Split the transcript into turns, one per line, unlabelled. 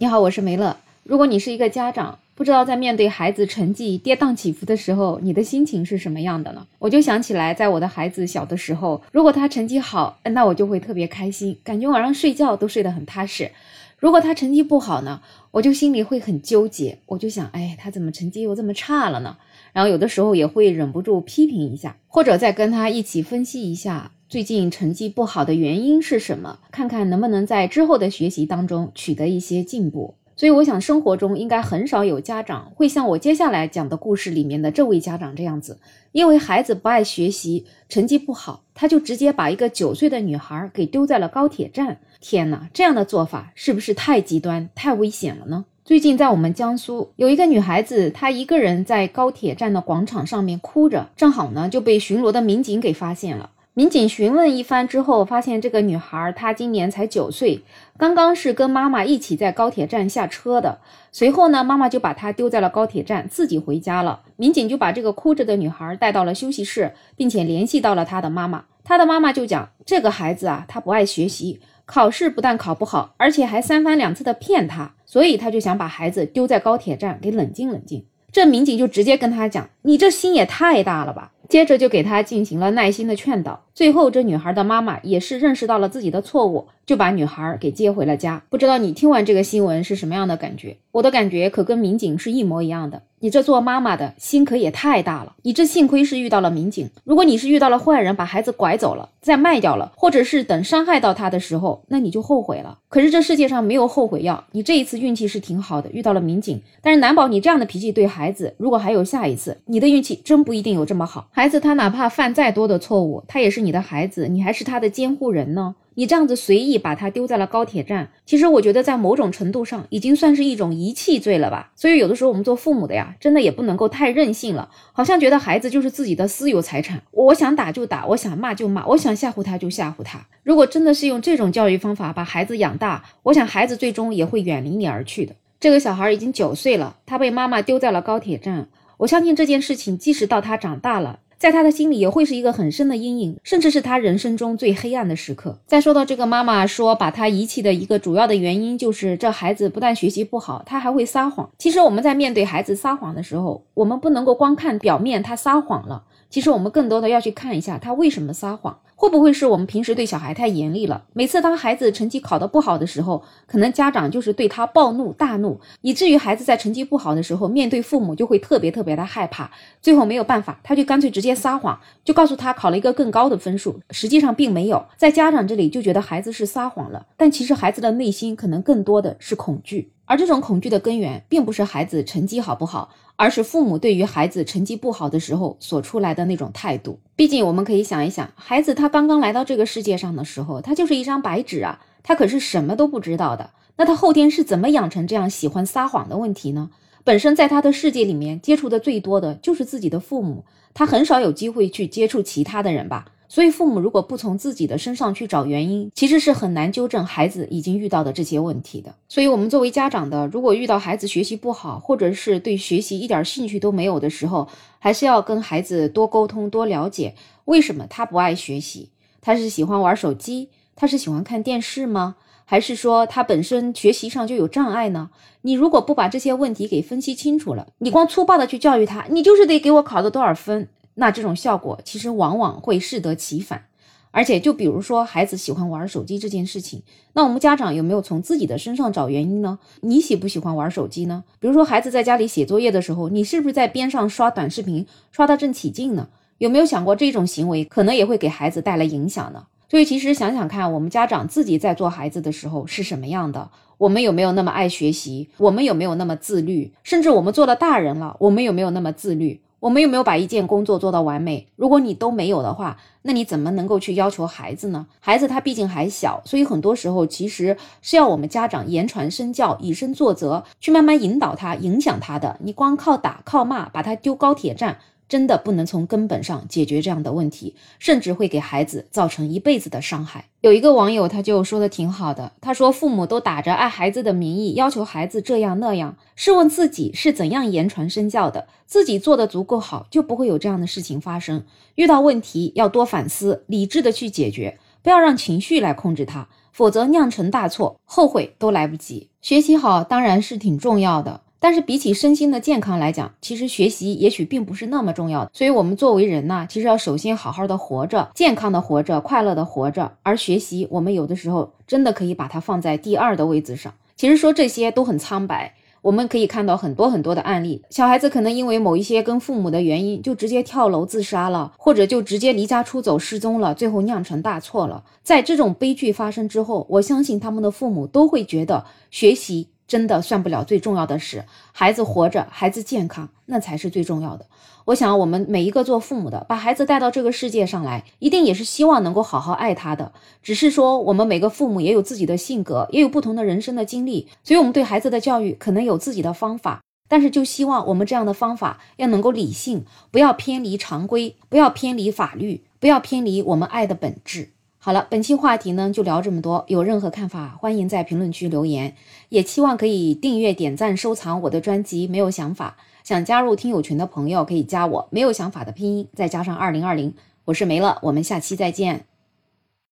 你好，我是梅乐。如果你是一个家长，不知道在面对孩子成绩跌宕起伏的时候，你的心情是什么样的呢？我就想起来，在我的孩子小的时候，如果他成绩好，那我就会特别开心，感觉晚上睡觉都睡得很踏实。如果他成绩不好呢，我就心里会很纠结，我就想，哎，他怎么成绩又这么差了呢？然后有的时候也会忍不住批评一下，或者再跟他一起分析一下最近成绩不好的原因是什么，看看能不能在之后的学习当中取得一些进步。所以我想，生活中应该很少有家长会像我接下来讲的故事里面的这位家长这样子，因为孩子不爱学习，成绩不好，他就直接把一个九岁的女孩给丢在了高铁站。天哪，这样的做法是不是太极端、太危险了呢？最近在我们江苏有一个女孩子，她一个人在高铁站的广场上面哭着，正好呢就被巡逻的民警给发现了。民警询问一番之后，发现这个女孩她今年才九岁，刚刚是跟妈妈一起在高铁站下车的。随后呢，妈妈就把她丢在了高铁站，自己回家了。民警就把这个哭着的女孩带到了休息室，并且联系到了她的妈妈。她的妈妈就讲，这个孩子啊，他不爱学习，考试不但考不好，而且还三番两次的骗他，所以他就想把孩子丢在高铁站，给冷静冷静。这民警就直接跟他讲，你这心也太大了吧。接着就给他进行了耐心的劝导，最后这女孩的妈妈也是认识到了自己的错误，就把女孩给接回了家。不知道你听完这个新闻是什么样的感觉？我的感觉可跟民警是一模一样的。你这做妈妈的心可也太大了。你这幸亏是遇到了民警，如果你是遇到了坏人，把孩子拐走了，再卖掉了，或者是等伤害到他的时候，那你就后悔了。可是这世界上没有后悔药。你这一次运气是挺好的，遇到了民警，但是难保你这样的脾气对孩子，如果还有下一次，你的运气真不一定有这么好。孩子他哪怕犯再多的错误，他也是你你的孩子，你还是他的监护人呢。你这样子随意把他丢在了高铁站，其实我觉得在某种程度上已经算是一种遗弃罪了吧。所以有的时候我们做父母的呀，真的也不能够太任性了，好像觉得孩子就是自己的私有财产，我想打就打，我想骂就骂，我想吓唬他就吓唬他。如果真的是用这种教育方法把孩子养大，我想孩子最终也会远离你而去的。这个小孩已经九岁了，他被妈妈丢在了高铁站，我相信这件事情即使到他长大了。在他的心里也会是一个很深的阴影，甚至是他人生中最黑暗的时刻。再说到这个妈妈说把他遗弃的一个主要的原因，就是这孩子不但学习不好，他还会撒谎。其实我们在面对孩子撒谎的时候，我们不能够光看表面他撒谎了，其实我们更多的要去看一下他为什么撒谎。会不会是我们平时对小孩太严厉了？每次当孩子成绩考得不好的时候，可能家长就是对他暴怒大怒，以至于孩子在成绩不好的时候，面对父母就会特别特别的害怕。最后没有办法，他就干脆直接撒谎，就告诉他考了一个更高的分数，实际上并没有。在家长这里就觉得孩子是撒谎了，但其实孩子的内心可能更多的是恐惧。而这种恐惧的根源，并不是孩子成绩好不好，而是父母对于孩子成绩不好的时候所出来的那种态度。毕竟，我们可以想一想，孩子他刚刚来到这个世界上的时候，他就是一张白纸啊，他可是什么都不知道的。那他后天是怎么养成这样喜欢撒谎的问题呢？本身在他的世界里面接触的最多的就是自己的父母，他很少有机会去接触其他的人吧。所以，父母如果不从自己的身上去找原因，其实是很难纠正孩子已经遇到的这些问题的。所以，我们作为家长的，如果遇到孩子学习不好，或者是对学习一点兴趣都没有的时候，还是要跟孩子多沟通、多了解，为什么他不爱学习？他是喜欢玩手机？他是喜欢看电视吗？还是说他本身学习上就有障碍呢？你如果不把这些问题给分析清楚了，你光粗暴的去教育他，你就是得给我考的多少分？那这种效果其实往往会适得其反，而且就比如说孩子喜欢玩手机这件事情，那我们家长有没有从自己的身上找原因呢？你喜不喜欢玩手机呢？比如说孩子在家里写作业的时候，你是不是在边上刷短视频，刷得正起劲呢？有没有想过这种行为可能也会给孩子带来影响呢？所以其实想想看，我们家长自己在做孩子的时候是什么样的？我们有没有那么爱学习？我们有没有那么自律？甚至我们做了大人了，我们有没有那么自律？我们有没有把一件工作做到完美？如果你都没有的话，那你怎么能够去要求孩子呢？孩子他毕竟还小，所以很多时候其实是要我们家长言传身教、以身作则，去慢慢引导他、影响他的。你光靠打、靠骂，把他丢高铁站。真的不能从根本上解决这样的问题，甚至会给孩子造成一辈子的伤害。有一个网友他就说的挺好的，他说父母都打着爱孩子的名义要求孩子这样那样，试问自己是怎样言传身教的？自己做的足够好，就不会有这样的事情发生。遇到问题要多反思，理智的去解决，不要让情绪来控制他。否则酿成大错，后悔都来不及。学习好当然是挺重要的。但是比起身心的健康来讲，其实学习也许并不是那么重要。所以，我们作为人呢，其实要首先好好的活着，健康的活着，快乐的活着。而学习，我们有的时候真的可以把它放在第二的位置上。其实说这些都很苍白，我们可以看到很多很多的案例，小孩子可能因为某一些跟父母的原因，就直接跳楼自杀了，或者就直接离家出走失踪了，最后酿成大错了。在这种悲剧发生之后，我相信他们的父母都会觉得学习。真的算不了最重要的事，孩子活着，孩子健康，那才是最重要的。我想，我们每一个做父母的，把孩子带到这个世界上来，一定也是希望能够好好爱他的。只是说，我们每个父母也有自己的性格，也有不同的人生的经历，所以我们对孩子的教育可能有自己的方法。但是，就希望我们这样的方法要能够理性，不要偏离常规，不要偏离法律，不要偏离我们爱的本质。好了，本期话题呢就聊这么多。有任何看法，欢迎在评论区留言。也期望可以订阅、点赞、收藏我的专辑。没有想法，想加入听友群的朋友可以加我。没有想法的拼音再加上二零二零，我是没了，我们下期再见。